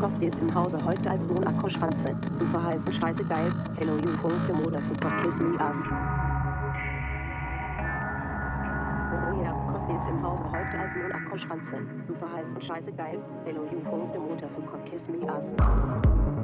Jakowski ist im Hause heute als Sohn Akkoschranze. Super heißen Scheiße geil. Hello you Funke Moder Super Kiss Me Up. Jakowski ist im Hause heute als Sohn Akkoschranze. Super heißen Scheiße geil. Hello you Funke Moder Super Kiss Me Up.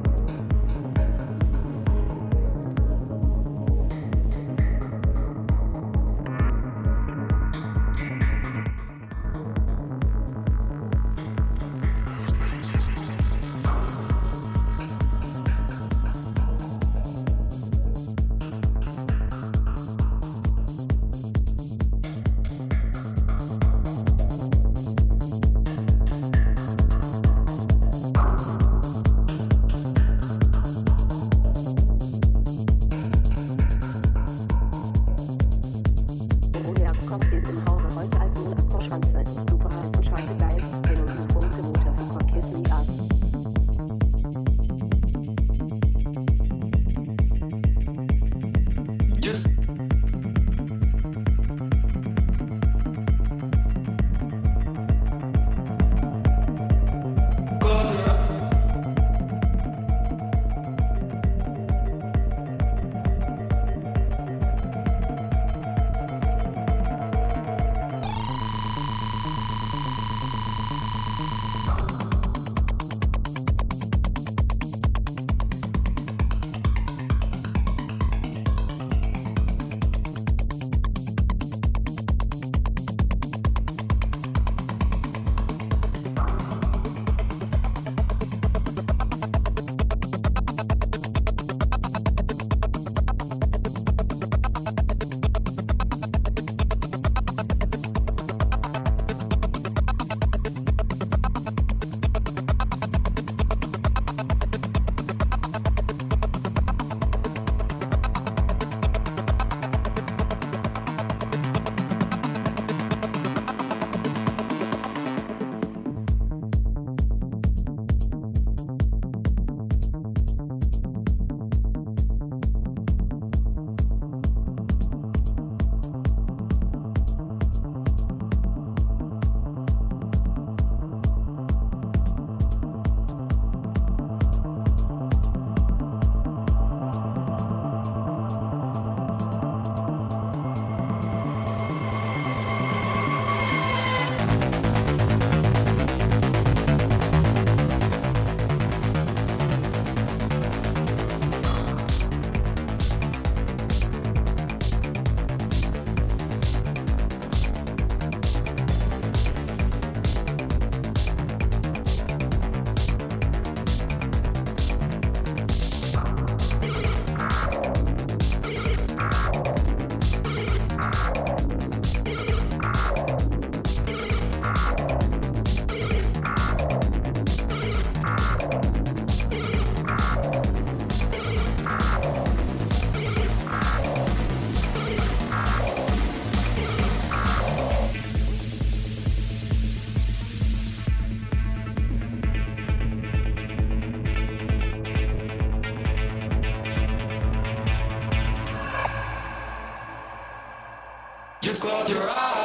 Close your eyes.